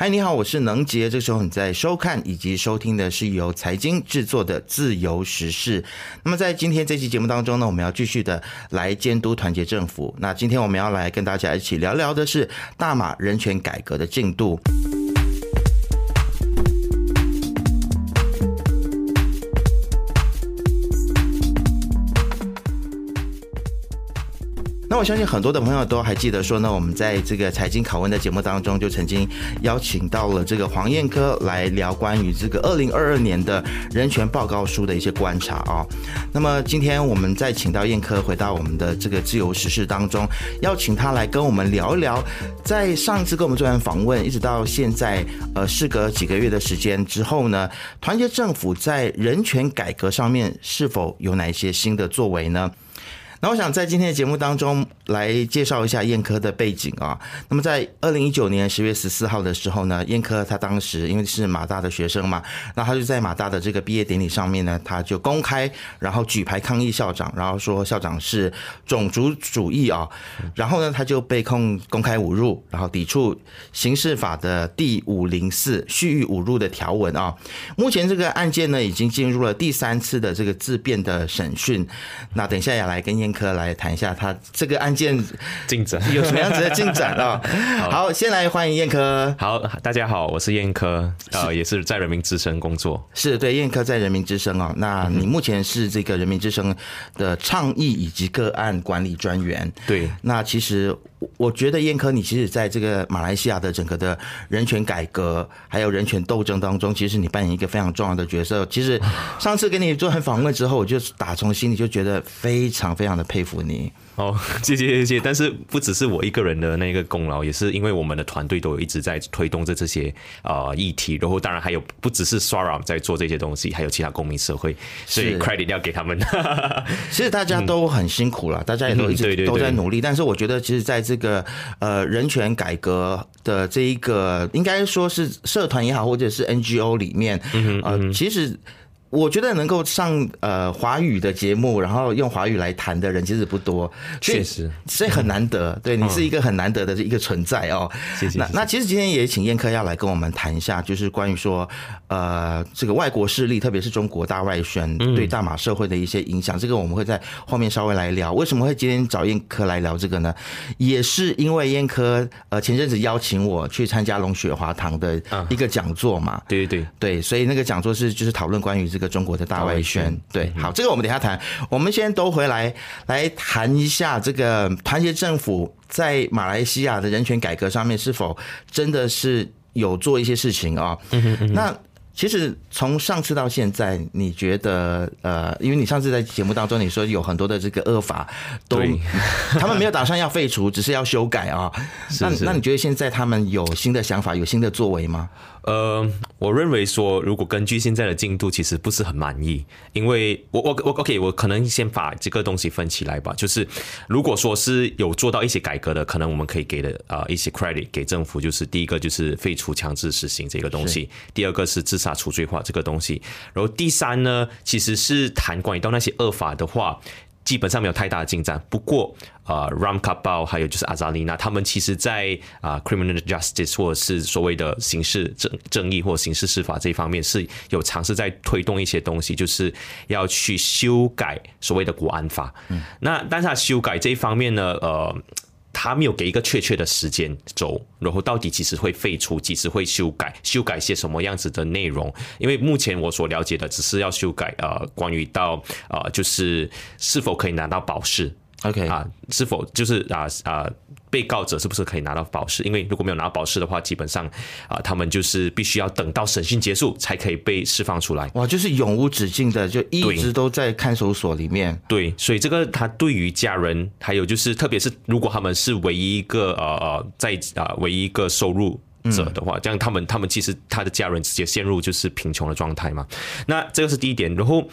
嗨，你好，我是能杰。这时候你在收看以及收听的是由财经制作的《自由时事》。那么在今天这期节目当中呢，我们要继续的来监督团结政府。那今天我们要来跟大家一起聊聊的是大马人权改革的进度。那我相信很多的朋友都还记得说呢，我们在这个财经拷问的节目当中，就曾经邀请到了这个黄燕科来聊关于这个二零二二年的人权报告书的一些观察啊。那么今天我们再请到燕科回到我们的这个自由时事当中，邀请他来跟我们聊一聊，在上一次跟我们做完访问，一直到现在，呃，事隔几个月的时间之后呢，团结政府在人权改革上面是否有哪一些新的作为呢？那我想在今天的节目当中来介绍一下燕科的背景啊。那么在二零一九年十月十四号的时候呢，燕科他当时因为是马大的学生嘛，那他就在马大的这个毕业典礼上面呢，他就公开然后举牌抗议校长，然后说校长是种族主义啊。然后呢，他就被控公开侮辱，然后抵触刑事法的第五零四蓄意侮辱的条文啊。目前这个案件呢，已经进入了第三次的这个自辩的审讯。那等一下也来跟燕。科来谈一下他这个案件进展有什么样子的进展啊？好，先来欢迎燕科。好，大家好，我是燕科，呃，也是在人民之声工作。是对，燕科在人民之声哦。那你目前是这个人民之声的倡议以及个案管理专员。对，那其实我觉得燕科，你其实在这个马来西亚的整个的人权改革还有人权斗争当中，其实你扮演一个非常重要的角色。其实上次跟你做完访问之后，我就打从心里就觉得非常非常。的佩服你哦，谢谢谢谢。但是不只是我一个人的那个功劳，也是因为我们的团队都有一直在推动着这些呃议题。然后当然还有不只是 Sara 在做这些东西，还有其他公民社会，所以 credit 要给他们。其实大家都很辛苦了，大家也都一直都在努力。但是我觉得，其实在这个呃人权改革的这一个，应该说是社团也好，或者是 NGO 里面，呃，其实。我觉得能够上呃华语的节目，然后用华语来谈的人其实不多，确实，所以很难得。对你是一个很难得的一个存在哦。谢谢。那那其实今天也请燕科要来跟我们谈一下，就是关于说呃这个外国势力，特别是中国大外宣对大马社会的一些影响。这个我们会在后面稍微来聊。为什么会今天找燕科来聊这个呢？也是因为燕科呃前阵子邀请我去参加龙雪华堂的一个讲座嘛。对对对对，所以那个讲座是就是讨论关于这。这个中国的大外宣，对，好，这个我们等下谈。我们先都回来来谈一下这个团结政府在马来西亚的人权改革上面是否真的是有做一些事情啊？那。其实从上次到现在，你觉得呃，因为你上次在节目当中你说有很多的这个恶法都，他们没有打算要废除，只是要修改啊。那那你觉得现在他们有新的想法、有新的作为吗？呃，我认为说，如果根据现在的进度，其实不是很满意，因为我我我 OK，我可能先把这个东西分起来吧。就是如果说是有做到一些改革的，可能我们可以给的啊一些 credit 给政府，就是第一个就是废除强制实行这个东西，第二个是自杀。除罪化这个东西，然后第三呢，其实是谈关于到那些恶法的话，基本上没有太大的进展。不过，呃，Ram k a b a l 还有就是阿扎丽娜，他们其实在啊 criminal justice 或者是所谓的刑事正正义或刑事司法这一方面是有尝试在推动一些东西，就是要去修改所谓的国安法。嗯，那但是他修改这一方面呢，呃。他没有给一个确切的时间轴，然后到底几时会废除，几时会修改，修改些什么样子的内容？因为目前我所了解的只是要修改呃，关于到呃，就是是否可以拿到保释。OK 啊，是否就是啊啊，被告者是不是可以拿到保释？因为如果没有拿到保释的话，基本上啊，他们就是必须要等到审讯结束才可以被释放出来。哇，就是永无止境的，就一直都在看守所里面。对，所以这个他对于家人，还有就是特别是如果他们是唯一一个呃呃在啊唯一一个收入者的话，这样他们他们其实他的家人直接陷入就是贫穷的状态嘛。那这个是第一点，然后。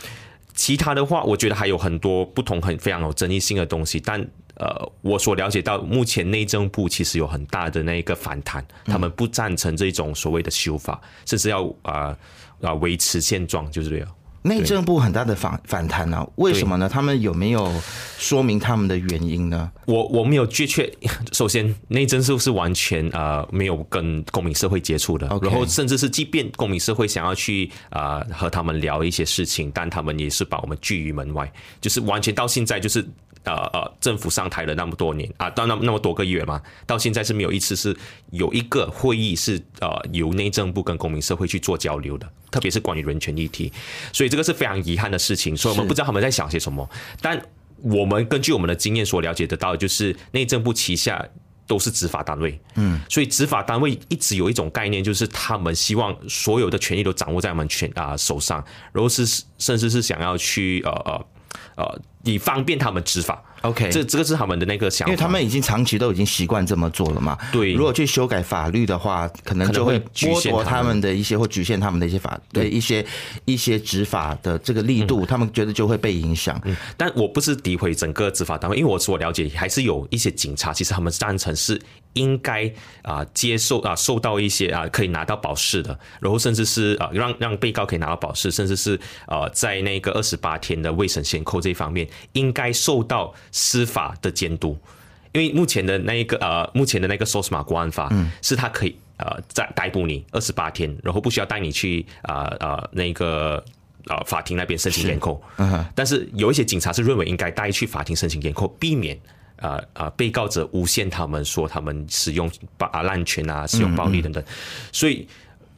其他的话，我觉得还有很多不同、很非常有争议性的东西。但呃，我所了解到，目前内政部其实有很大的那一个反弹，他们不赞成这种所谓的修法，甚至要啊啊维持现状，就是这样。内政部很大的反反弹呢？为什么呢？他们有没有说明他们的原因呢？我我没有确切，首先内政部是完全呃没有跟公民社会接触的，然后甚至是即便公民社会想要去啊和他们聊一些事情，但他们也是把我们拒于门外，就是完全到现在就是。呃呃，政府上台了那么多年啊，到那那么多个月嘛，到现在是没有一次是有一个会议是呃由内政部跟公民社会去做交流的，特别是关于人权议题，所以这个是非常遗憾的事情，所以我们不知道他们在想些什么。但我们根据我们的经验所了解得到，就是内政部旗下都是执法单位，嗯，所以执法单位一直有一种概念，就是他们希望所有的权利都掌握在我们权啊手上，然后是甚至是想要去呃呃。呃，以方便他们执法。OK，这这个是他们的那个想法，因为他们已经长期都已经习惯这么做了嘛。对，如果去修改法律的话，可能就会剥夺他们的一些或局限他们的一些法，对一些一些执法的这个力度，他们觉得就会被影响。嗯，但我不是诋毁整个执法单位，因为我所了解还是有一些警察，其实他们赞成是应该啊接受啊受到一些啊可以拿到保释的，然后甚至是啊让让被告可以拿到保释，甚至是呃在那个二十八天的未审先扣这一方面，应该受到。司法的监督，因为目前的那一个呃，目前的那个《搜索国安法》嗯。是他可以呃在逮捕你二十八天，然后不需要带你去啊啊那个呃法庭那边申请验扣。但是有一些警察是认为应该带去法庭申请验扣，避免啊啊被告者诬陷他们说他们使用暴啊滥权啊，使用暴力等等，所以。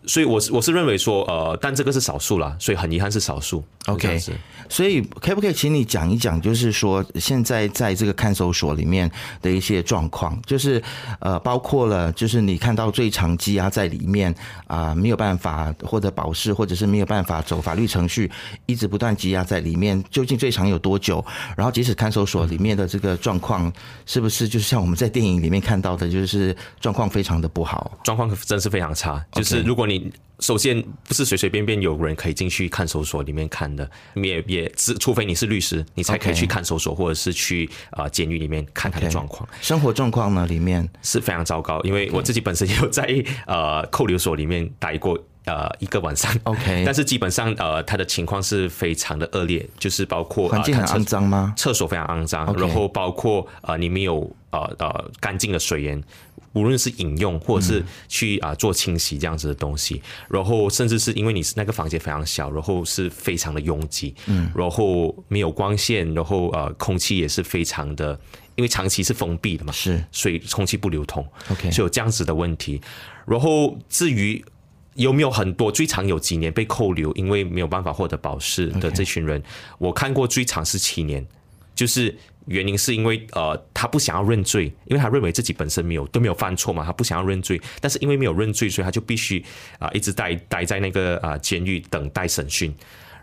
所以，我是我是认为说，呃，但这个是少数啦，所以很遗憾是少数。OK，所以可不可以请你讲一讲，就是说现在在这个看守所里面的一些状况，就是呃，包括了就是你看到最长羁押在里面啊，没有办法获得保释，或者是没有办法走法律程序，一直不断羁押在里面，究竟最长有多久？然后，即使看守所里面的这个状况，是不是就是像我们在电影里面看到的，就是状况非常的不好？状况真是非常差，就是如果你首先，不是随随便便有人可以进去看守所里面看的，也也只除非你是律师，你才可以去看守所，或者是去啊监狱里面看他的状况。生活状况呢，里面是非常糟糕，因为我自己本身也有在呃扣留所里面待过呃一个晚上。OK，但是基本上呃他的情况是非常的恶劣，就是包括环境很肮脏吗？厕所非常肮脏，然后包括呃你没有呃呃干净的水源。无论是饮用或者是去啊做清洗这样子的东西，然后甚至是因为你是那个房间非常小，然后是非常的拥挤，嗯，然后没有光线，然后呃空气也是非常的，因为长期是封闭的嘛，是，所以空气不流通，OK，就有这样子的问题。然后至于有没有很多最长有几年被扣留，因为没有办法获得保释的这群人，我看过最长是七年，就是。原因是因为呃，他不想要认罪，因为他认为自己本身没有都没有犯错嘛，他不想要认罪。但是因为没有认罪，所以他就必须啊一直待待在那个啊监狱等待审讯。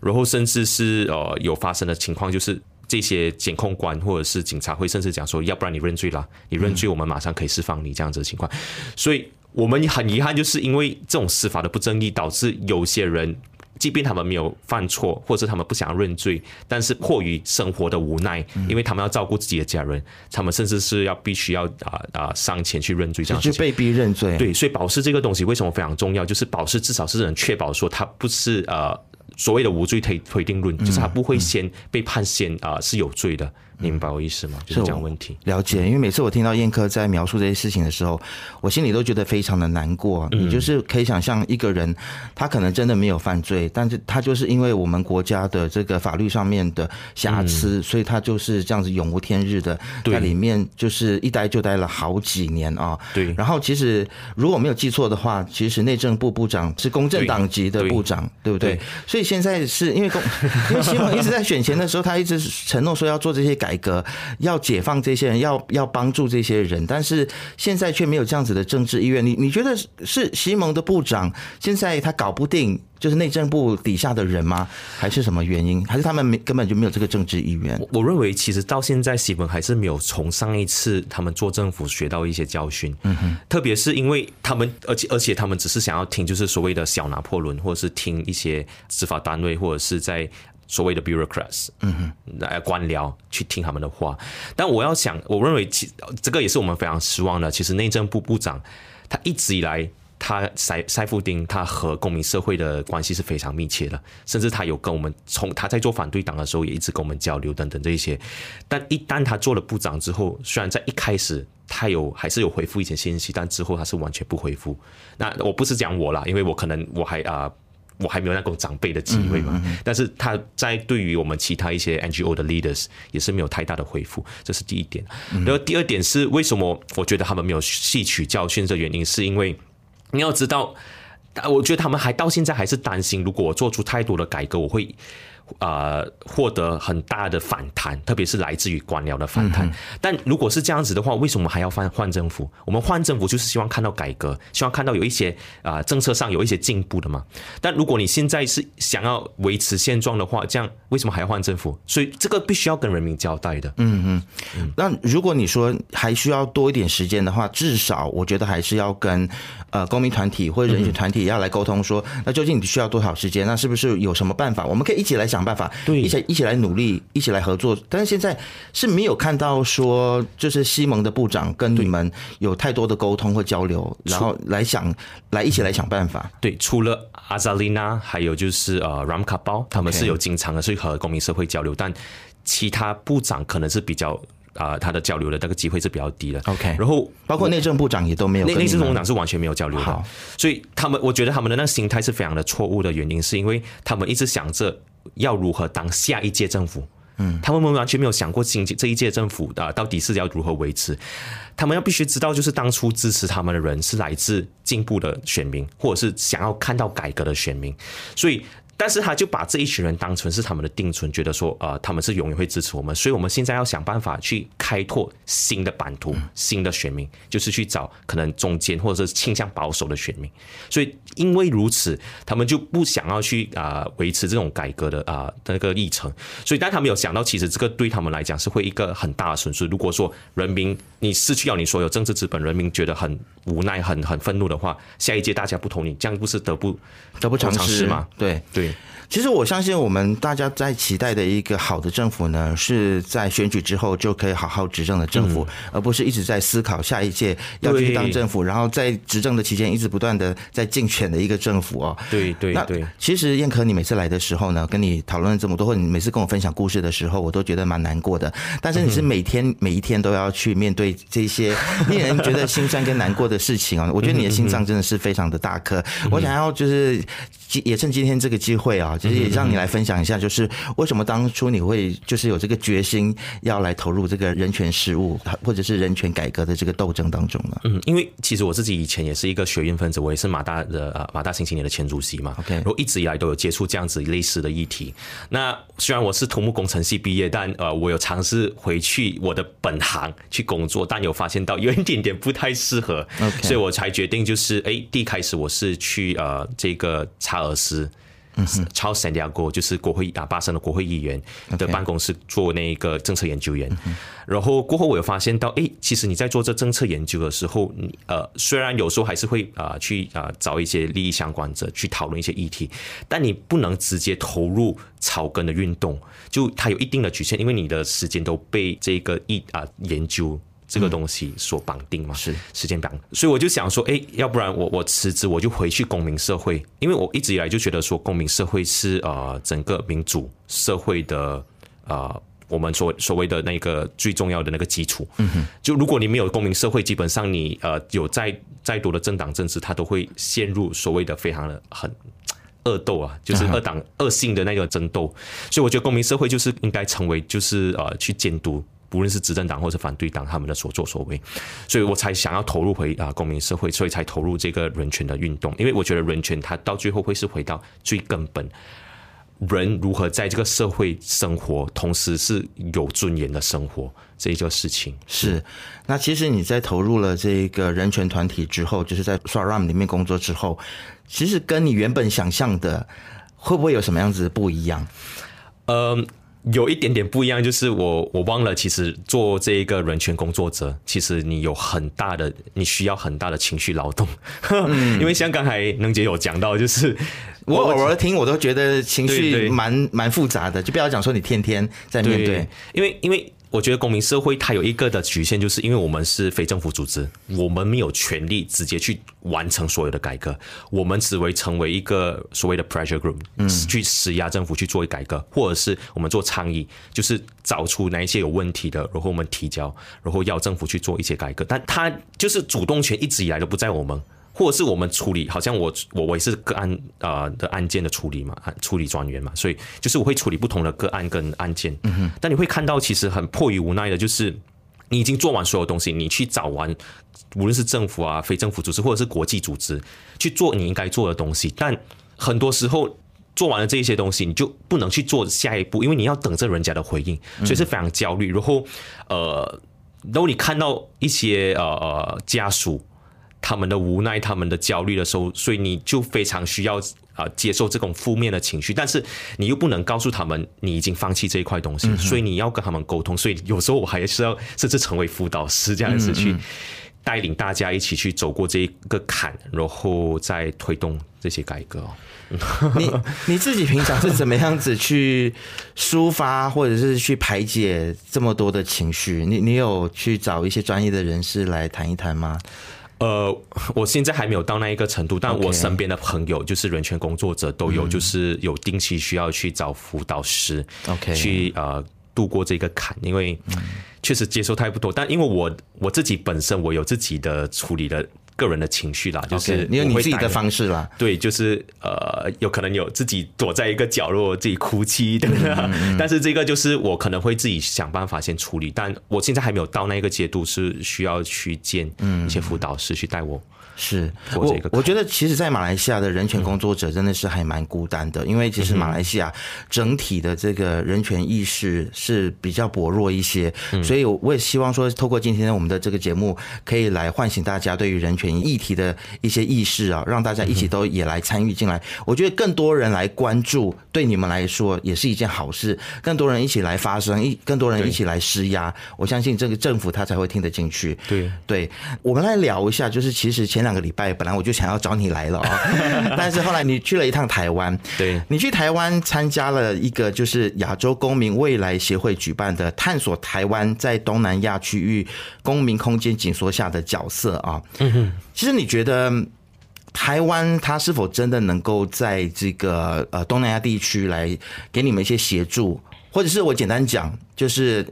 然后甚至是呃有发生的情况，就是这些监控官或者是警察会甚至讲说，要不然你认罪了，你认罪我们马上可以释放你这样子的情况。所以我们很遗憾，就是因为这种司法的不正义，导致有些人。即便他们没有犯错，或者他们不想要认罪，但是迫于生活的无奈，因为他们要照顾自己的家人，他们甚至是要必须要啊啊上前去认罪，这样就被逼认罪。对，所以保释这个东西为什么非常重要？就是保释至少是能确保说他不是呃所谓的无罪推推定论，就是他不会先被判先啊是有罪的。明白我意思吗？就是这样问题。了解，因为每次我听到燕科在描述这些事情的时候，我心里都觉得非常的难过。你就是可以想象一个人，他可能真的没有犯罪，但是他就是因为我们国家的这个法律上面的瑕疵，所以他就是这样子永无天日的在里面，就是一待就待了好几年啊。对。然后其实如果没有记错的话，其实内政部部长是公正党籍的部长，对不对？所以现在是因为公，因为新闻一直在选前的时候，他一直承诺说要做这些改。改革要解放这些人，要要帮助这些人，但是现在却没有这样子的政治意愿。你你觉得是西蒙的部长现在他搞不定，就是内政部底下的人吗？还是什么原因？还是他们没根本就没有这个政治意愿？我认为其实到现在西蒙还是没有从上一次他们做政府学到一些教训。嗯哼，特别是因为他们，而且而且他们只是想要听，就是所谓的小拿破仑，或者是听一些执法单位，或者是在。所谓的 bureaucrats，嗯哼，来官僚去听他们的话，但我要想，我认为其这个也是我们非常失望的。其实内政部部长他一直以来。他塞塞夫丁他和公民社会的关系是非常密切的，甚至他有跟我们从他在做反对党的时候也一直跟我们交流等等这一些。但一旦他做了部长之后，虽然在一开始他有还是有回复一些信息，但之后他是完全不回复。那我不是讲我啦，因为我可能我还啊。我还没有那种长辈的机会嘛，但是他在对于我们其他一些 NGO 的 leaders 也是没有太大的回复，这是第一点。然后第二点是为什么我觉得他们没有吸取教训的原因，是因为你要知道，我觉得他们还到现在还是担心，如果我做出太多的改革，我会。呃，获得很大的反弹，特别是来自于官僚的反弹。但如果是这样子的话，为什么还要换换政府？我们换政府就是希望看到改革，希望看到有一些啊政策上有一些进步的嘛。但如果你现在是想要维持现状的话，这样为什么还要换政府？所以这个必须要跟人民交代的。嗯嗯。那如果你说还需要多一点时间的话，至少我觉得还是要跟呃公民团体或者人权团体要来沟通，说那究竟你需要多少时间？那是不是有什么办法？我们可以一起来。想办法，对，一起一起来努力，一起来合作。但是现在是没有看到说，就是西蒙的部长跟你们有太多的沟通或交流，然后来想来一起来想办法。对，除了阿扎丽娜，还有就是呃，Ram 卡包，他们是有经常的去和公民社会交流，但其他部长可能是比较啊，他的交流的那个机会是比较低的。OK，然后包括内政部长也都没有，内内政部长是完全没有交流的。所以他们，我觉得他们的那个心态是非常的错误的原因，是因为他们一直想着。要如何当下一届政府？嗯，他们完全没有想过今这一届政府的到底是要如何维持。他们要必须知道，就是当初支持他们的人是来自进步的选民，或者是想要看到改革的选民，所以。但是他就把这一群人当成是他们的定存，觉得说，呃，他们是永远会支持我们，所以我们现在要想办法去开拓新的版图、新的选民，就是去找可能中间或者是倾向保守的选民。所以因为如此，他们就不想要去啊维持这种改革的啊那个历程。所以，但他们有想到，其实这个对他们来讲是会一个很大的损失。如果说人民你失去了你所有政治资本，人民觉得很无奈、很很愤怒的话，下一届大家不同意，这样不是得不得不偿失吗？对对。其实我相信，我们大家在期待的一个好的政府呢，是在选举之后就可以好好执政的政府，而不是一直在思考下一届要去当政府，然后在执政的期间一直不断的在竞选的一个政府哦。对对对。其实燕可，你每次来的时候呢，跟你讨论了这么多，或者你每次跟我分享故事的时候，我都觉得蛮难过的。但是你是每天每一天都要去面对这些 令人觉得心酸跟难过的事情啊！我觉得你的心脏真的是非常的大颗。我想要就是。也趁今天这个机会啊，其实也让你来分享一下，就是为什么当初你会就是有这个决心要来投入这个人权事务或者是人权改革的这个斗争当中呢？嗯，因为其实我自己以前也是一个学运分子，我也是马大的呃马大新青年的前主席嘛。OK，我一直以来都有接触这样子类似的议题。那虽然我是土木工程系毕业，但呃我有尝试回去我的本行去工作，但有发现到有一点点不太适合，所以我才决定就是哎，第一开始我是去呃这个查。尔斯，嗯超 San Diego 就是国会啊，巴生的国会议员的办公室做那个政策研究员。然后过后我有发现到，哎，其实你在做这政策研究的时候，你呃，虽然有时候还是会啊去啊找一些利益相关者去讨论一些议题，但你不能直接投入草根的运动，就它有一定的局限，因为你的时间都被这个议啊研究。这个东西所绑定嘛，是时间绑，所以我就想说，哎，要不然我我辞职，我就回去公民社会，因为我一直以来就觉得说，公民社会是呃整个民主社会的呃我们所所谓的那个最重要的那个基础。嗯哼，就如果你没有公民社会，基本上你呃有再再多的政党政治，它都会陷入所谓的非常的很恶斗啊，就是二党恶性的那个争斗。所以我觉得公民社会就是应该成为就是呃去监督。无论是执政党或是反对党，他们的所作所为，所以我才想要投入回啊公民社会，所以才投入这个人权的运动。因为我觉得人权它到最后会是回到最根本，人如何在这个社会生活，同时是有尊严的生活这一个事情。是，那其实你在投入了这个人权团体之后，就是在 SRAM 里面工作之后，其实跟你原本想象的会不会有什么样子的不一样？嗯。有一点点不一样，就是我我忘了，其实做这一个人权工作者，其实你有很大的，你需要很大的情绪劳动，因为像刚才能姐有讲到，就是我偶尔听，我都觉得情绪蛮蛮复杂的，就不要讲说你天天在面对，因为因为。我觉得公民社会它有一个的局限，就是因为我们是非政府组织，我们没有权利直接去完成所有的改革，我们只为成为一个所谓的 pressure group，嗯，去施压政府去做改革，或者是我们做倡议，就是找出哪一些有问题的，然后我们提交，然后要政府去做一些改革，但他就是主动权一直以来都不在我们。或者是我们处理，好像我我我也是个案啊的案件的处理嘛，处理专员嘛，所以就是我会处理不同的个案跟案件。嗯哼。但你会看到，其实很迫于无奈的，就是你已经做完所有东西，你去找完，无论是政府啊、非政府组织或者是国际组织去做你应该做的东西，但很多时候做完了这一些东西，你就不能去做下一步，因为你要等着人家的回应，所以是非常焦虑。然后呃，然后你看到一些呃呃家属。他们的无奈，他们的焦虑的时候，所以你就非常需要啊接受这种负面的情绪，但是你又不能告诉他们你已经放弃这一块东西，所以你要跟他们沟通。所以有时候我还是要甚至成为辅导师这样子去带领大家一起去走过这一个坎，然后再推动这些改革。你你自己平常是怎么样子去抒发，或者是去排解这么多的情绪？你你有去找一些专业的人士来谈一谈吗？呃，我现在还没有到那一个程度，但我身边的朋友就是人权工作者都有，就是有定期需要去找辅导师，OK，去呃度过这个坎，因为确实接受太不多。但因为我我自己本身我有自己的处理的。个人的情绪啦，就是你有你自己的方式啦。对，就是呃，有可能有自己躲在一个角落自己哭泣的，但是这个就是我可能会自己想办法先处理。但我现在还没有到那个阶段，是需要去见一些辅导师去带我。是我我觉得，其实，在马来西亚的人权工作者真的是还蛮孤单的，因为其实马来西亚整体的这个人权意识是比较薄弱一些，所以我也希望说，透过今天我们的这个节目，可以来唤醒大家对于人权议题的一些意识啊，让大家一起都也来参与进来。我觉得更多人来关注，对你们来说也是一件好事。更多人一起来发声，一更多人一起来施压，我相信这个政府他才会听得进去。对，对我们来聊一下，就是其实前。两个礼拜，本来我就想要找你来了啊，但是后来你去了一趟台湾，对你去台湾参加了一个就是亚洲公民未来协会举办的探索台湾在东南亚区域公民空间紧缩下的角色啊。嗯哼，其实你觉得台湾它是否真的能够在这个呃东南亚地区来给你们一些协助，或者是我简单讲就是。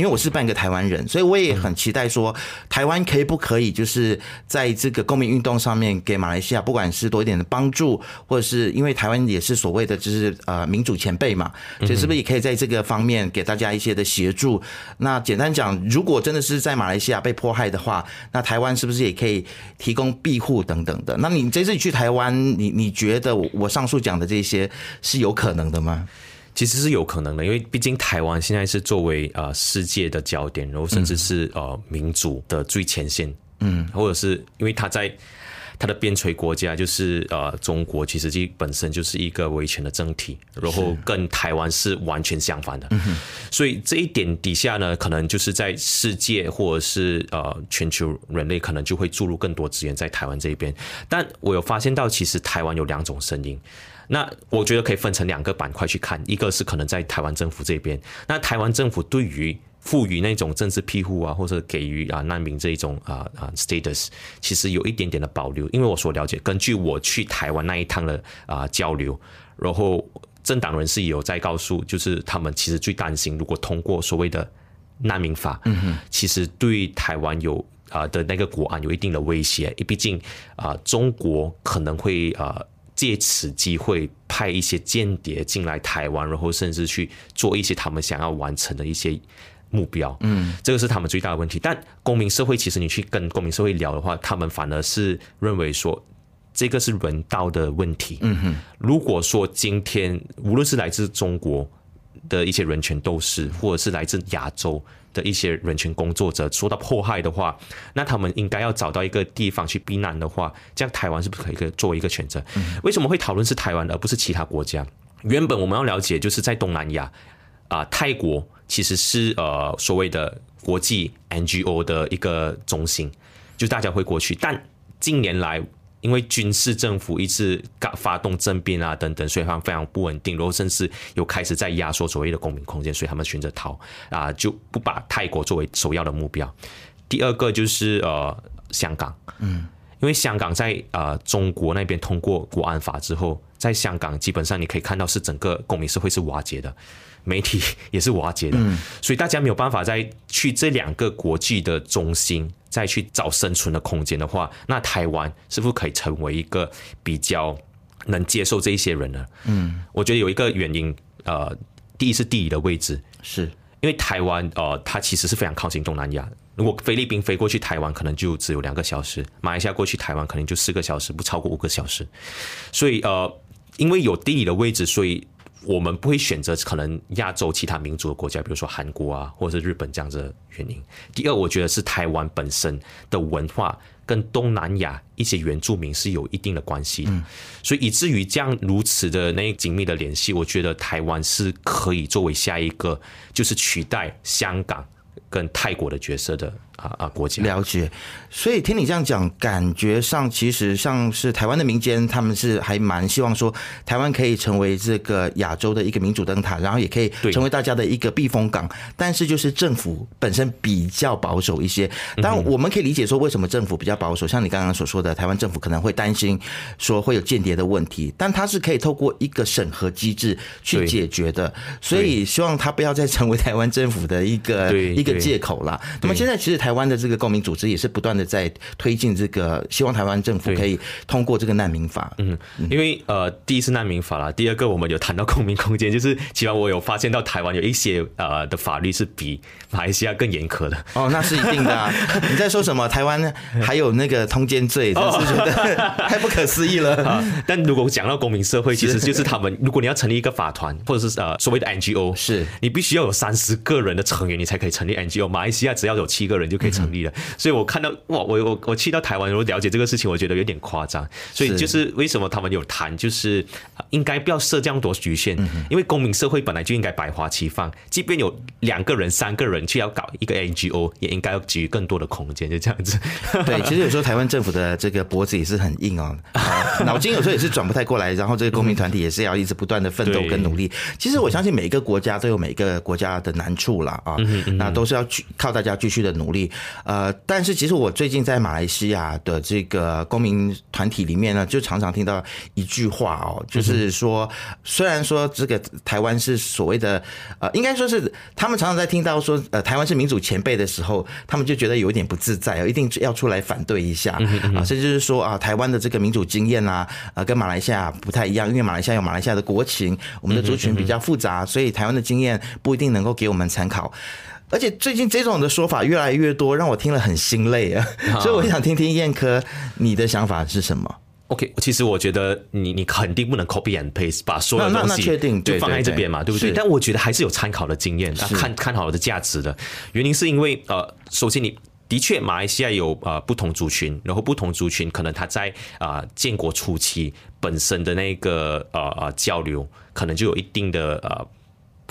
因为我是半个台湾人，所以我也很期待说，台湾可以不可以就是在这个公民运动上面给马来西亚，不管是多一点的帮助，或者是因为台湾也是所谓的就是呃民主前辈嘛，所以是不是也可以在这个方面给大家一些的协助？那简单讲，如果真的是在马来西亚被迫害的话，那台湾是不是也可以提供庇护等等的？那你这次去台湾，你你觉得我上述讲的这些是有可能的吗？其实是有可能的，因为毕竟台湾现在是作为呃世界的焦点，然后甚至是呃民主的最前线，嗯，或者是因为它在它的边陲国家就是呃中国，其实基本身就是一个维权的政体，然后跟台湾是完全相反的，所以这一点底下呢，可能就是在世界或者是呃全球人类可能就会注入更多资源在台湾这一边，但我有发现到，其实台湾有两种声音。那我觉得可以分成两个板块去看，一个是可能在台湾政府这边，那台湾政府对于赋予那种政治庇护啊，或者给予啊难民这一种啊啊 status，其实有一点点的保留，因为我所了解，根据我去台湾那一趟的啊交流，然后政党人士也有在告诉，就是他们其实最担心，如果通过所谓的难民法，嗯哼，其实对台湾有啊的那个国安有一定的威胁，毕竟啊中国可能会啊。借此机会派一些间谍进来台湾，然后甚至去做一些他们想要完成的一些目标。嗯，这个是他们最大的问题。但公民社会其实你去跟公民社会聊的话，他们反而是认为说这个是人道的问题。嗯哼，如果说今天无论是来自中国的一些人权斗士，或者是来自亚洲。的一些人权工作者受到迫害的话，那他们应该要找到一个地方去避难的话，这样台湾是不是可以作为一个选择？为什么会讨论是台湾而不是其他国家？原本我们要了解，就是在东南亚啊，泰国其实是呃所谓的国际 NGO 的一个中心，就大家会过去。但近年来因为军事政府一直发发动政变啊等等，所以他们非常不稳定，然后甚至有开始在压缩所谓的公民空间，所以他们选择逃啊，就不把泰国作为首要的目标。第二个就是呃香港，嗯，因为香港在呃中国那边通过国安法之后，在香港基本上你可以看到是整个公民社会是瓦解的。媒体 也是瓦解的，所以大家没有办法再去这两个国际的中心再去找生存的空间的话，那台湾是否可以成为一个比较能接受这一些人呢？嗯，我觉得有一个原因，呃，第一是地理的位置，是因为台湾呃，它其实是非常靠近东南亚，如果菲律宾飞过去台湾，可能就只有两个小时；马来西亚过去台湾，可能就四个小时，不超过五个小时。所以呃，因为有地理的位置，所以。我们不会选择可能亚洲其他民族的国家，比如说韩国啊，或者是日本这样子的原因。第二，我觉得是台湾本身的文化跟东南亚一些原住民是有一定的关系的，所以以至于这样如此的那紧密的联系，我觉得台湾是可以作为下一个就是取代香港跟泰国的角色的。啊啊！国家了解，所以听你这样讲，感觉上其实像是台湾的民间，他们是还蛮希望说，台湾可以成为这个亚洲的一个民主灯塔，然后也可以成为大家的一个避风港。但是就是政府本身比较保守一些。当然我们可以理解说，为什么政府比较保守？像你刚刚所说的，台湾政府可能会担心说会有间谍的问题，但它是可以透过一个审核机制去解决的。所以希望它不要再成为台湾政府的一个一个借口了。那么现在其实台。台湾的这个公民组织也是不断的在推进这个，希望台湾政府可以通过这个难民法。嗯，因为呃，第一是难民法啦，第二个我们有谈到公民空间，就是起码我有发现到台湾有一些呃的法律是比马来西亚更严苛的。哦，那是一定的。啊。你在说什么？台湾还有那个通奸罪，真是觉得太不可思议了。啊但如果讲到公民社会，其实就是他们，如果你要成立一个法团或者是呃所谓的 NGO，是你必须要有三十个人的成员，你才可以成立 NGO。马来西亚只要有七个人就。可以成立了，所以我看到哇，我我我去到台湾，我了解这个事情，我觉得有点夸张。所以就是为什么他们有谈，就是应该不要设这样多局限，因为公民社会本来就应该百花齐放，即便有两个人、三个人去要搞一个 NGO，也应该要给予更多的空间，就这样子。对，其实有时候台湾政府的这个脖子也是很硬哦，脑筋有时候也是转不太过来，然后这个公民团体也是要一直不断的奋斗跟努力。其实我相信每一个国家都有每一个国家的难处啦，啊，那都是要去靠大家继续的努力。呃，但是其实我最近在马来西亚的这个公民团体里面呢，就常常听到一句话哦，就是说，虽然说这个台湾是所谓的呃，应该说是他们常常在听到说呃，台湾是民主前辈的时候，他们就觉得有一点不自在，一定要出来反对一下啊，甚至是说啊，台湾的这个民主经验啊，呃，跟马来西亚不太一样，因为马来西亚有马来西亚的国情，我们的族群比较复杂，所以台湾的经验不一定能够给我们参考。而且最近这种的说法越来越多，让我听了很心累啊！所以我想听听燕科你的想法是什么？OK，其实我觉得你你肯定不能 copy and paste 把所有东西确定就放在这边嘛，对不对？但我觉得还是有参考的经验，看看好的价值的。原因是因为呃，首先你的确马来西亚有呃不同族群，然后不同族群可能他在啊建国初期本身的那个呃呃交流，可能就有一定的呃。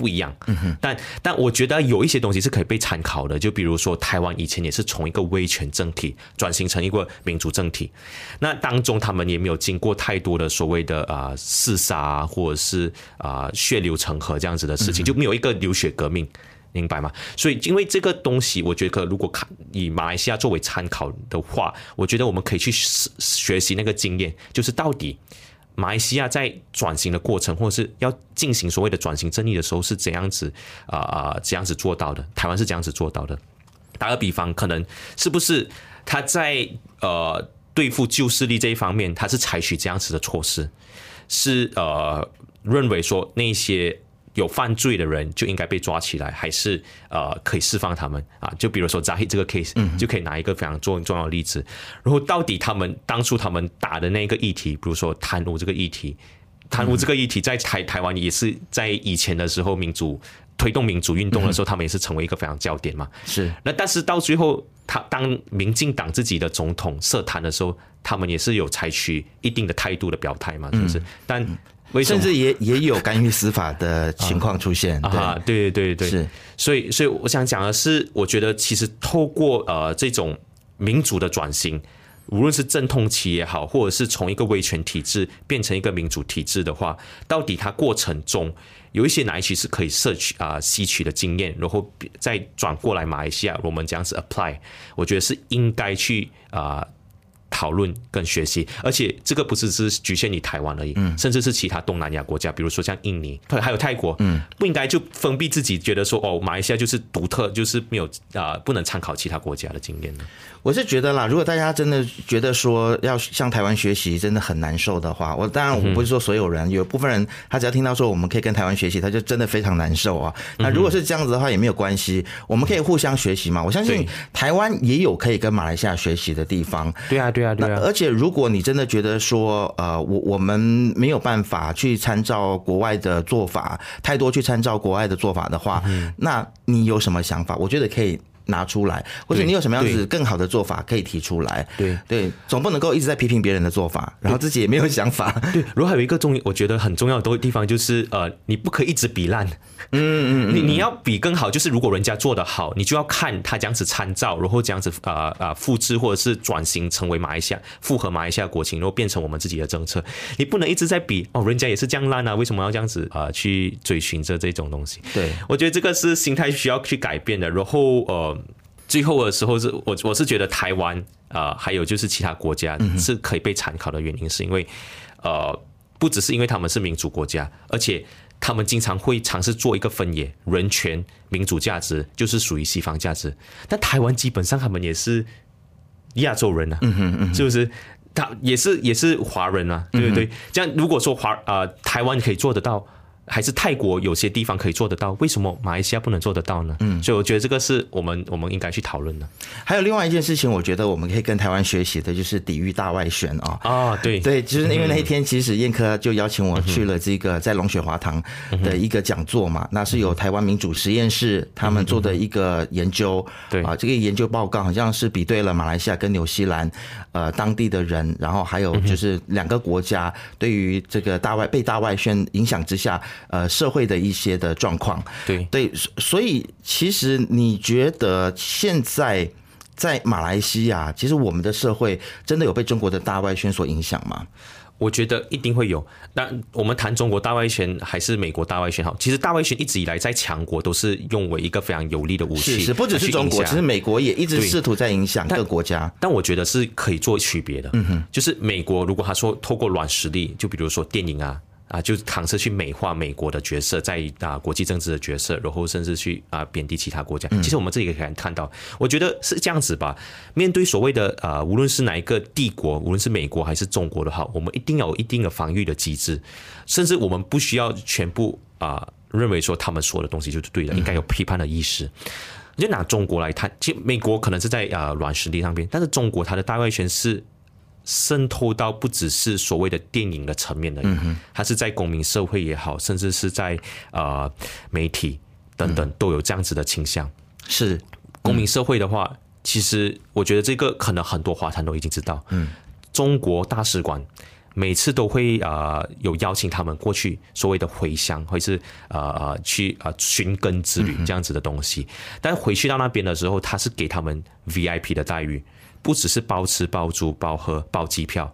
不一样，但但我觉得有一些东西是可以被参考的，就比如说台湾以前也是从一个威权政体转型成一个民主政体，那当中他们也没有经过太多的所谓的啊厮杀或者是啊血流成河这样子的事情，就没有一个流血革命，明白吗？所以因为这个东西，我觉得如果看以马来西亚作为参考的话，我觉得我们可以去学习那个经验，就是到底。马来西亚在转型的过程，或者是要进行所谓的转型正义的时候，是怎样子啊啊这样子做到的？台湾是这样子做到的。打个比方，可能是不是他在呃对付旧势力这一方面，他是采取这样子的措施，是呃认为说那些。有犯罪的人就应该被抓起来，还是呃可以释放他们啊？就比如说扎黑这个 case，就可以拿一个非常重重要的例子。然后到底他们当初他们打的那个议题，比如说贪污这个议题，贪污这个议题在台台湾也是在以前的时候民主推动民主运动的时候，他们也是成为一个非常焦点嘛。是。那但是到最后，他当民进党自己的总统涉贪的时候，他们也是有采取一定的态度的表态嘛，是不是？但甚至也也有干预司法的情况出现 啊！对对对对，是。所以所以我想讲的是，我觉得其实透过呃这种民主的转型，无论是阵痛期也好，或者是从一个威权体制变成一个民主体制的话，到底它过程中有一些哪一些是可以摄取啊吸取的经验，然后再转过来马来西亚，我们这样子 apply，我觉得是应该去啊。讨论跟学习，而且这个不是只局限于台湾而已，嗯甚至是其他东南亚国家，比如说像印尼，还有泰国，嗯，不应该就封闭自己，觉得说哦，马来西亚就是独特，就是没有啊，不能参考其他国家的经验呢。我是觉得啦，如果大家真的觉得说要向台湾学习真的很难受的话，我当然我不是说所有人，有部分人他只要听到说我们可以跟台湾学习，他就真的非常难受啊。那如果是这样子的话，也没有关系，我们可以互相学习嘛。我相信台湾也有可以跟马来西亚学习的地方。对啊，对啊，对啊。而且如果你真的觉得说，呃，我我们没有办法去参照国外的做法，太多去参照国外的做法的话，那你有什么想法？我觉得可以。拿出来，或者你有什么样子更好的做法可以提出来？对对，总不能够一直在批评别人的做法，然后自己也没有想法。对，如果还有一个重，我觉得很重要的地方就是，呃，你不可以一直比烂。嗯嗯，你你要比更好，就是如果人家做的好，你就要看他这样子参照，然后这样子啊啊复制或者是转型成为马来西亚符合马来西亚国情，然后变成我们自己的政策。你不能一直在比哦，人家也是这样烂啊，为什么要这样子啊去追寻着这种东西？对，我觉得这个是心态需要去改变的。然后呃。最后的时候是我我是觉得台湾啊，还有就是其他国家是可以被参考的原因，是因为呃，不只是因为他们是民主国家，而且他们经常会尝试做一个分野，人权、民主价值就是属于西方价值，但台湾基本上他们也是亚洲人啊，是不是？他也是也是华人啊，对不对？这样如果说华啊台湾可以做得到。还是泰国有些地方可以做得到，为什么马来西亚不能做得到呢？嗯，所以我觉得这个是我们我们应该去讨论的。还有另外一件事情，我觉得我们可以跟台湾学习的，就是抵御大外宣啊。啊，对对，就是因为那一天，其实燕科就邀请我去了这个在龙雪华堂的一个讲座嘛，那是由台湾民主实验室他们做的一个研究。对啊，这个研究报告好像是比对了马来西亚跟纽西兰呃当地的人，然后还有就是两个国家对于这个大外被大外宣影响之下。呃，社会的一些的状况，对对，所以其实你觉得现在在马来西亚，其实我们的社会真的有被中国的大外宣所影响吗？我觉得一定会有。但我们谈中国大外宣还是美国大外宣好？其实大外宣一直以来在强国都是用为一个非常有力的武器，是不只是中国，其实美国也一直试图在影响各国家。但我觉得是可以做区别的。嗯哼，就是美国如果他说透过软实力，就比如说电影啊。啊，就是尝试去美化美国的角色，在啊国际政治的角色，然后甚至去啊贬低其他国家。其实我们这里可以看到，我觉得是这样子吧。面对所谓的啊，无论是哪一个帝国，无论是美国还是中国的话，我们一定要有一定的防御的机制，甚至我们不需要全部啊认为说他们说的东西就是对的，应该有批判的意识。就拿中国来谈，其实美国可能是在啊软实力上边，但是中国它的大外宣是。渗透到不只是所谓的电影的层面的，它是在公民社会也好，甚至是在呃媒体等等都有这样子的倾向。是公民社会的话，其实我觉得这个可能很多华侨都已经知道。嗯，中国大使馆每次都会呃有邀请他们过去所谓的回乡，或是呃呃去呃寻根之旅这样子的东西，但回去到那边的时候，他是给他们 VIP 的待遇。不只是包吃包住包喝包机票，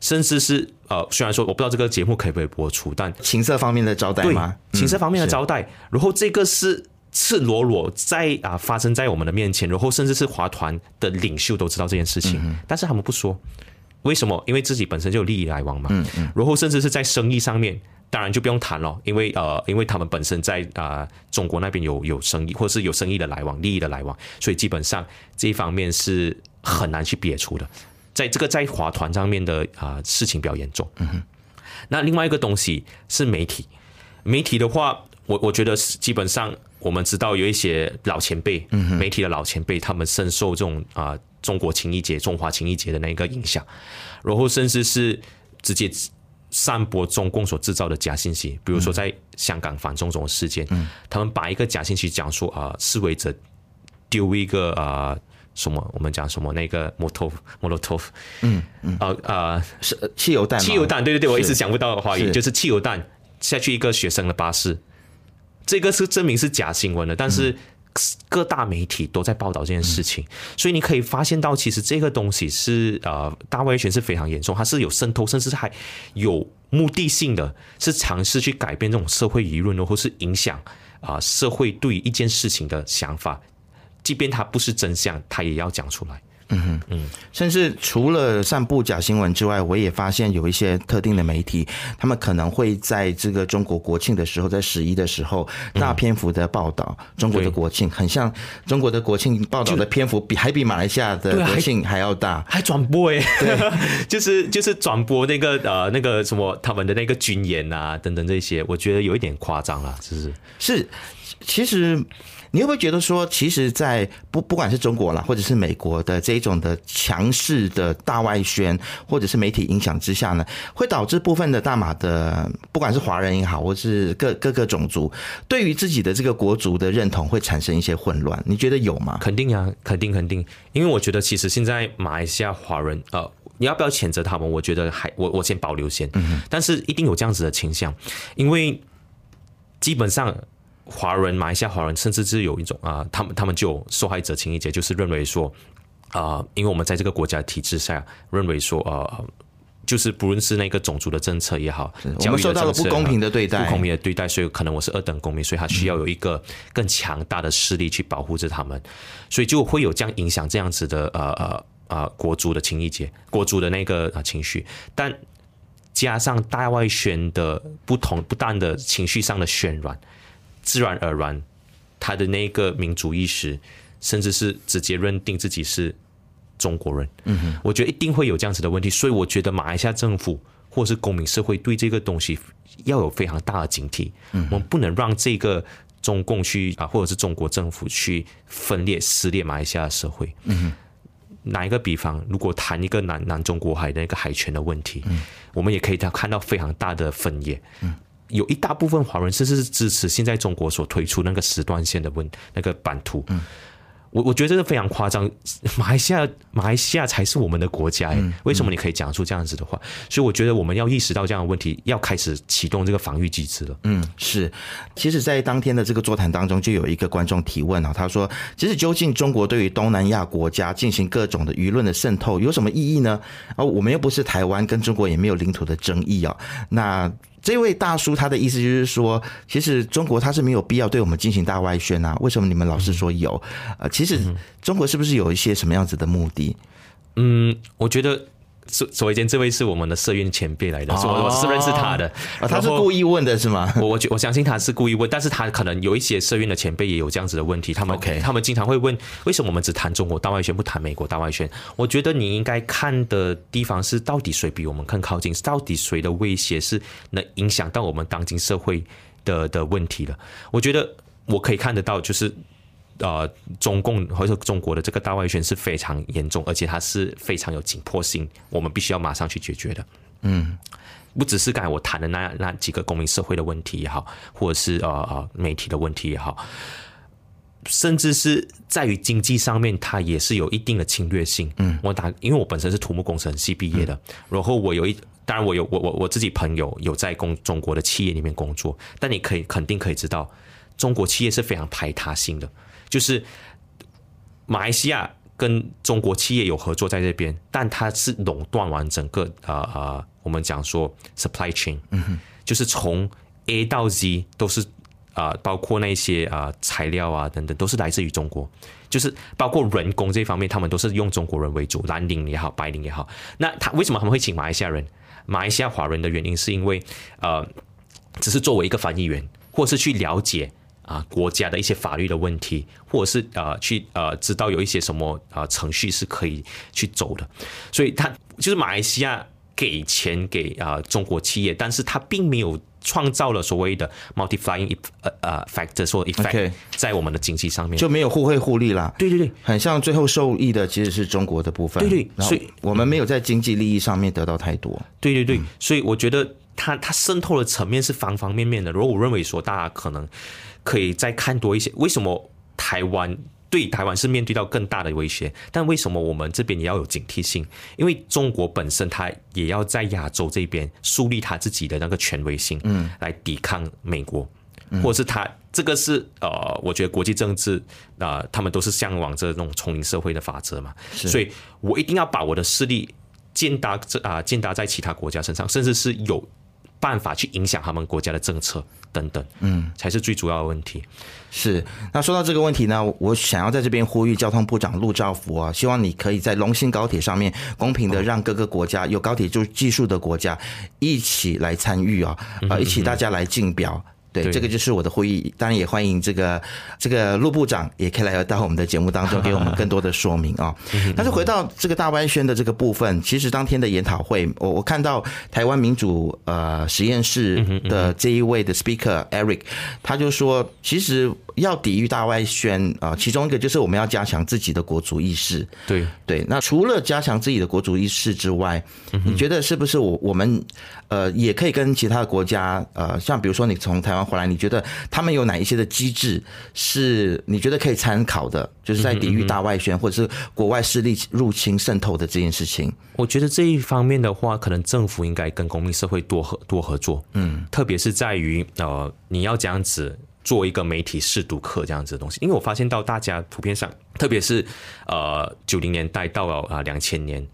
甚至是呃，虽然说我不知道这个节目可不可以播出，但情色方面的招待吗？情色方面的招待，然后这个是赤裸裸在啊发生在我们的面前，然后甚至是华团的领袖都知道这件事情，但是他们不说，为什么？因为自己本身就有利益来往嘛。嗯嗯。然后甚至是在生意上面，当然就不用谈了，因为呃，因为他们本身在啊中国那边有有生意，或者是有生意的来往、利益的来往，所以基本上这一方面是。很难去撇除的，在这个在华团上面的啊事情比较严重。嗯哼，那另外一个东西是媒体，媒体的话，我我觉得基本上我们知道有一些老前辈，媒体的老前辈，他们深受这种啊中国情谊节、中华情谊节的那个影响，然后甚至是直接散播中共所制造的假信息，比如说在香港反中种事件，他们把一个假信息讲说啊示威者丢一个啊。什么？我们讲什么？那个摩托摩托托，嗯嗯，啊啊，是汽油弹，汽油弹，对对对，我一直想不到的话语，就是汽油弹下去一个学生的巴士，这个是证明是假新闻的，但是各大媒体都在报道这件事情，所以你可以发现到，其实这个东西是呃大外宣是非常严重，它是有渗透，甚至还有目的性的，是尝试去改变这种社会舆论，或是影响啊社会对一件事情的想法，即便它不是真相，它也要讲出来。嗯哼嗯，甚至除了散布假新闻之外，我也发现有一些特定的媒体，他们可能会在这个中国国庆的时候，在十一的时候，大篇幅的报道中国的国庆，很像中国的国庆报道的篇幅比还比马来西亚的国庆还要大，还转播哎，对，就是就是转播那个呃那个什么他们的那个军演啊等等这些，我觉得有一点夸张了，是不是？是，其实。你会不会觉得说，其实，在不不管是中国啦，或者是美国的这一种的强势的大外宣，或者是媒体影响之下呢，会导致部分的大马的，不管是华人也好，或是各各个种族，对于自己的这个国族的认同会产生一些混乱？你觉得有吗？肯定呀，肯定肯定。因为我觉得，其实现在马来西亚华人，呃，你要不要谴责他们？我觉得还我我先保留先。嗯。但是一定有这样子的倾向，因为基本上。华人、马来西亚华人，甚至是有一种啊，他们他们就受害者情节，就是认为说啊，因为我们在这个国家体制下，认为说呃，就是不论是那个种族的政策也好，我们受到了不公平的对待，不公平的对待，所以可能我是二等公民，所以他需要有一个更强大的势力去保护着他们，所以就会有这样影响这样子的呃呃呃国族的情谊节，国族的那个情绪，但加上大外宣的不同不断的情绪上的渲染。自然而然，他的那个民族意识，甚至是直接认定自己是中国人。嗯哼，我觉得一定会有这样子的问题，所以我觉得马来西亚政府或是公民社会对这个东西要有非常大的警惕。嗯，我们不能让这个中共去啊，或者是中国政府去分裂撕裂马来西亚社会。嗯哼，拿一个比方，如果谈一个南南中国海的一个海权的问题，嗯，我们也可以看到非常大的分野。嗯。有一大部分华人甚至是支持现在中国所推出那个时段线的问那个版图。嗯，我我觉得这是非常夸张。马来西亚，马来西亚才是我们的国家，哎，为什么你可以讲出这样子的话？所以我觉得我们要意识到这样的问题，要开始启动这个防御机制了。嗯，是。其实，在当天的这个座谈当中，就有一个观众提问啊，他说：“其实，究竟中国对于东南亚国家进行各种的舆论的渗透有什么意义呢？啊，我们又不是台湾，跟中国也没有领土的争议啊。那。”这位大叔他的意思就是说，其实中国他是没有必要对我们进行大外宣啊？为什么你们老是说有？呃，其实中国是不是有一些什么样子的目的？嗯，我觉得。首首先，这位是我们的社运前辈来的，我我是认识他的，啊，他是故意问的是吗？我我我相信他是故意问，但是他可能有一些社运的前辈也有这样子的问题，他们他们经常会问，为什么我们只谈中国大外宣，不谈美国大外宣？我觉得你应该看的地方是，到底谁比我们更靠近？到底谁的威胁是能影响到我们当今社会的的问题了？我觉得我可以看得到，就是。呃，中共或者中国的这个大外宣是非常严重，而且它是非常有紧迫性，我们必须要马上去解决的。嗯，不只是刚才我谈的那那几个公民社会的问题也好，或者是呃呃媒体的问题也好，甚至是在于经济上面，它也是有一定的侵略性。嗯，我打，因为我本身是土木工程系毕业的，然后我有一，当然我有我我我自己朋友有在工中国的企业里面工作，但你可以肯定可以知道，中国企业是非常排他性的。就是马来西亚跟中国企业有合作在这边，但它是垄断完整个呃呃，我们讲说 supply chain，嗯就是从 A 到 Z 都是啊，包括那些啊材料啊等等，都是来自于中国。就是包括人工这方面，他们都是用中国人为主，蓝领也好，白领也好。那他为什么他们会请马来西亚人、马来西亚华人的原因，是因为呃，只是作为一个翻译员，或是去了解。啊，国家的一些法律的问题，或者是呃，去呃，知道有一些什么啊程序是可以去走的，所以他就是马来西亚给钱给啊中国企业，但是他并没有创造了所谓的 multiplying 呃呃 factor 或 effect 在我们的经济上面，就没有互惠互利啦。对对对，很像最后受益的其实是中国的部分。对对，所以我们没有在经济利益上面得到太多。对对对，所以我觉得它它渗透的层面是方方面面的。如果我认为说大家可能。可以再看多一些。为什么台湾对台湾是面对到更大的威胁？但为什么我们这边也要有警惕性？因为中国本身它也要在亚洲这边树立它自己的那个权威性，嗯，来抵抗美国。或者是它这个是呃，我觉得国际政治啊、他们都是向往着那种丛林社会的法则嘛，所以我一定要把我的势力建搭这啊建搭在其他国家身上，甚至是有办法去影响他们国家的政策等等，嗯，才是最主要的问题。是，那说到这个问题呢，我想要在这边呼吁交通部长陆兆福啊，希望你可以在龙兴高铁上面公平的让各个国家有高铁就技术的国家一起来参与啊，啊，一起大家来竞标。对，对这个就是我的呼吁。当然也欢迎这个这个陆部长也可以来到我们的节目当中，给我们更多的说明啊。但是回到这个大湾宣的这个部分，其实当天的研讨会，我我看到台湾民主呃实验室的这一位的 speaker Eric，他就说，其实要抵御大外宣啊、其中一个就是我们要加强自己的国族意识。对，对，那除了加强自己的国族意识之外，你觉得是不是我我们呃也可以跟其他的国家呃，像比如说你从台湾回来，你觉得他们有哪一些的机制是你觉得可以参考的，就是在抵御大外宣或者是国外势力入侵渗透的这件事情？我觉得这一方面的话，可能政府应该跟公民社会多合多合作，嗯，特别是在于呃，你要这样子做一个媒体试读课这样子的东西，因为我发现到大家普遍上，特别是呃九零年代到了啊两千年。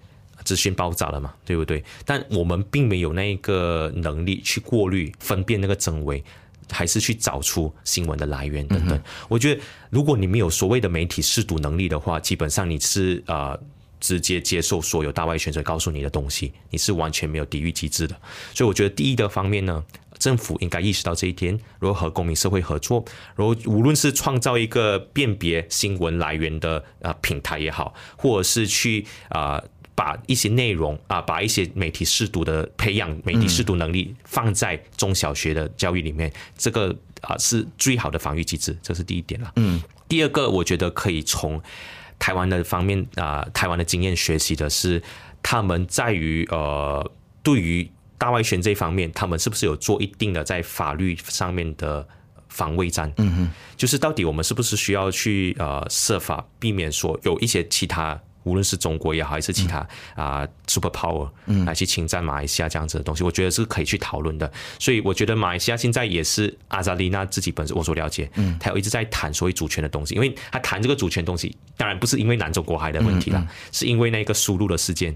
资讯爆炸了嘛，对不对？但我们并没有那个能力去过滤、分辨那个真伪，还是去找出新闻的来源等等。我觉得，如果你没有所谓的媒体试读能力的话，基本上你是呃直接接受所有大外选者告诉你的东西，你是完全没有抵御机制的。所以我觉得第一个方面呢，政府应该意识到这一点，如何和公民社会合作，然后无论是创造一个辨别新闻来源的呃平台也好，或者是去啊。呃把一些内容啊，把一些媒体试读的培养媒体试读能力放在中小学的教育里面，这个啊是最好的防御机制，这是第一点了。嗯，第二个我觉得可以从台湾的方面啊、台湾的经验学习的是，他们在于呃对于大外宣这一方面，他们是不是有做一定的在法律上面的防卫战？嗯哼，就是到底我们是不是需要去呃设法避免说有一些其他。无论是中国也好，还是其他啊、super power 来去侵占马来西亚这样子的东西，我觉得是可以去讨论的。所以我觉得马来西亚现在也是阿扎丽娜自己本身我所了解，嗯，他有一直在谈所谓主权的东西，因为他谈这个主权东西，当然不是因为南中国海的问题啦，是因为那个输入的事件，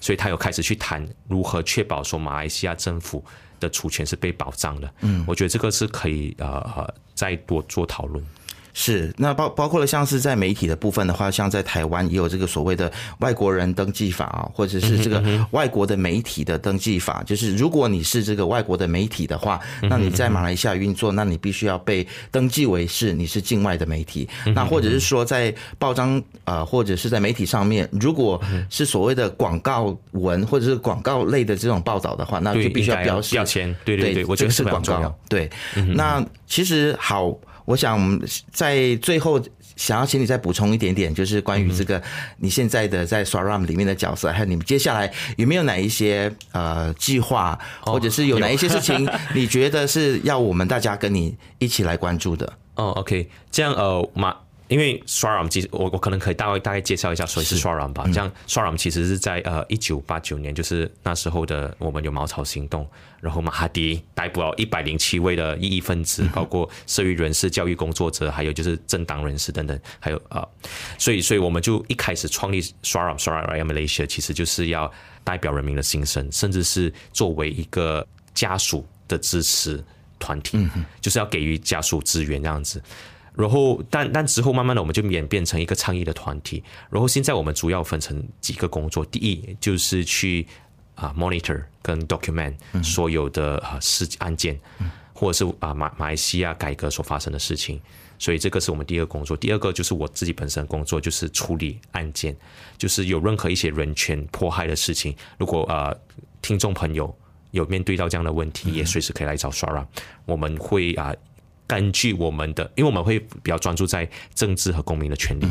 所以他有开始去谈如何确保说马来西亚政府的主权是被保障的。嗯，我觉得这个是可以呃呃再多做讨论。是，那包包括了像是在媒体的部分的话，像在台湾也有这个所谓的外国人登记法啊，或者是这个外国的媒体的登记法，就是如果你是这个外国的媒体的话，那你在马来西亚运作，那你必须要被登记为是你是境外的媒体。那或者是说在报章呃或者是在媒体上面，如果是所谓的广告文或者是广告类的这种报道的话，那就必须要标示标签。对对对，我觉这个是得非常广告。对，那其实好，我想在最后想要请你再补充一点点，就是关于这个你现在的在 Swaram 里面的角色，还有你们接下来有没有哪一些呃计划，或者是有哪一些事情你觉得是要我们大家跟你一起来关注的？哦，OK，这样呃马。因为 Swaram 其实我我可能可以大概大概介绍一下谁是 Swaram 吧。这样 Swaram 其实是在呃一九八九年，就是那时候的我们有茅草行动，然后马哈迪逮捕了一百零七位的异议分子，包括社会人士、教育工作者，还有就是政党人士等等，还有啊、呃所以所以我们就一开始创立 Swaram Swaram Raya Malaysia，其实就是要代表人民的心声，甚至是作为一个家属的支持团体，就是要给予家属资源这样子。然后，但但之后慢慢的，我们就演变成一个倡议的团体。然后现在我们主要分成几个工作，第一就是去啊 monitor 跟 document 所有的啊事案件，或者是啊马马来西亚改革所发生的事情。所以这个是我们第二个工作。第二个就是我自己本身的工作，就是处理案件，就是有任何一些人权迫害的事情，如果呃听众朋友有面对到这样的问题，也随时可以来找 Shara，我们会啊。根据我们的，因为我们会比较专注在政治和公民的权利，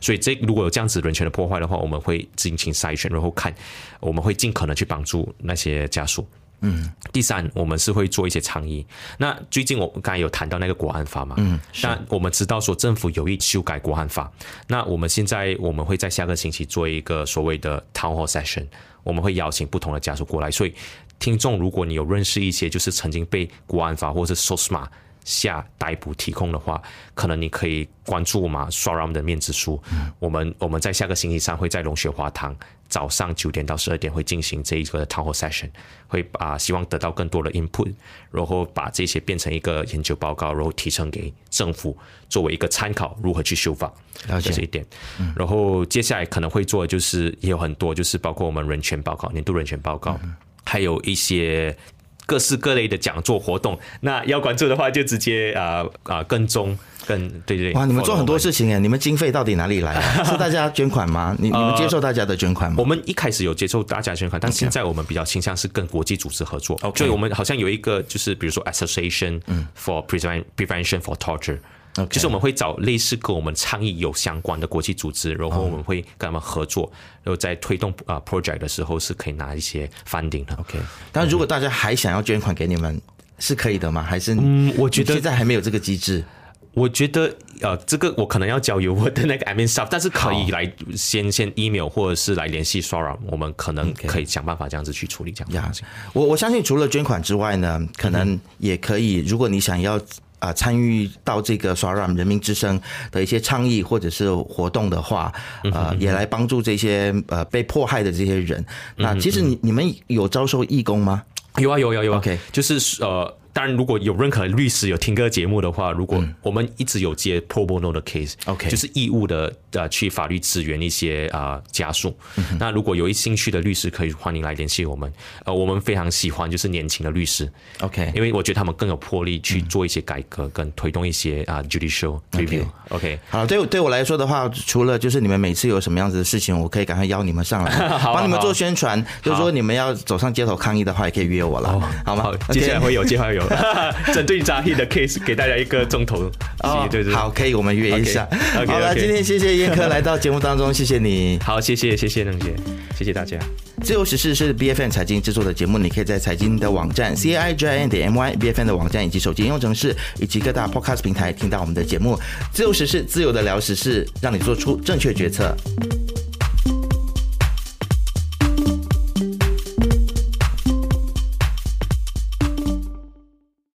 所以这如果有这样子人权的破坏的话，我们会进行筛选，然后看我们会尽可能去帮助那些家属。嗯，第三，我们是会做一些倡议。那最近我刚才有谈到那个国安法嘛，嗯，那我们知道说政府有意修改国安法，那我们现在我们会在下个星期做一个所谓的 town hall session，我们会邀请不同的家属过来，所以听众如果你有认识一些就是曾经被国安法或者是 SOSMA 下逮捕提供的话，可能你可以关注我们 s w a r a m 的面子书。我们我们在下个星期三会在龙雪花堂早上九点到十二点会进行这一个 town hall session，会把希望得到更多的 input，然后把这些变成一个研究报告，然后提呈给政府作为一个参考，如何去修法。了解这是一点。然后接下来可能会做的就是也有很多，就是包括我们人权报告、年度人权报告，还有一些各式各类的讲座活动。那要关注的话，就直接啊啊、跟踪跟对对对。哇，你们做很多事情哎，你们经费到底哪里来啊？是大家捐款吗？你你们接受大家的捐款吗我？们一开始有接受大家捐款，但现在我们比较倾向是跟国际组织合作。OK 所以我们好像有一个就是比如说 Association for Prevent Prevention for Torture。就是我们会找类似跟我们倡议有相关的国际组织，然后我们会跟他们合作，然后在推动啊、project 的时候是可以拿一些 funding 的。OK，但如果大家还想要捐款给你们，是可以的吗？还是嗯我觉得现在还没有这个机制？我觉得呃，这个我可能要交由我的那个 admin staff，但是可以来先先 email 或者是来联系 Sora，我们可能可以想办法这样子去处理这样的呀东西。我我相信除了捐款之外呢，可能也可以，如果你想要。啊，参与到这个 s w a r a m 人民之声的一些倡议或者是活动的话，呃，也来帮助这些呃被迫害的这些人。那其实你你们有招收义工吗？有啊有有有啊 OK 就是呃，当然如果有任何律师有听歌节目的话，如果我们一直有接 pro bono 的 case，OK。就是义务的呃去法律支援一些啊、呃家属。那如果有兴趣的律师，可以欢迎来联系我们。呃，我们非常喜欢就是年轻的律师。OK 因为我觉得他们更有魄力去做一些改革，跟推动一些啊、judicial review。OK，好，对我对我来说的话，除了就是你们每次有什么样子的事情，我可以赶快邀你们上来，好帮你们做宣传。就是说你们要走上街头抗议的话，也可以约我了，好吗？好，接下来会有，接下来会有针对扎 h 的 case，给大家一个重头。哦对对，好，可以，我们约一下。好了，今天谢谢燕科来到节目当中，谢谢你。好，谢谢谢谢能姐，谢谢大家。自由时事是 B F N 财经制作的节目，你可以在财经的网站 C I I N 点 M Y B F N 的网站以及手机应用程式以及各大 Podcast 平台听到我们的节目。自由时事，自由的聊时事，让你做出正确决策。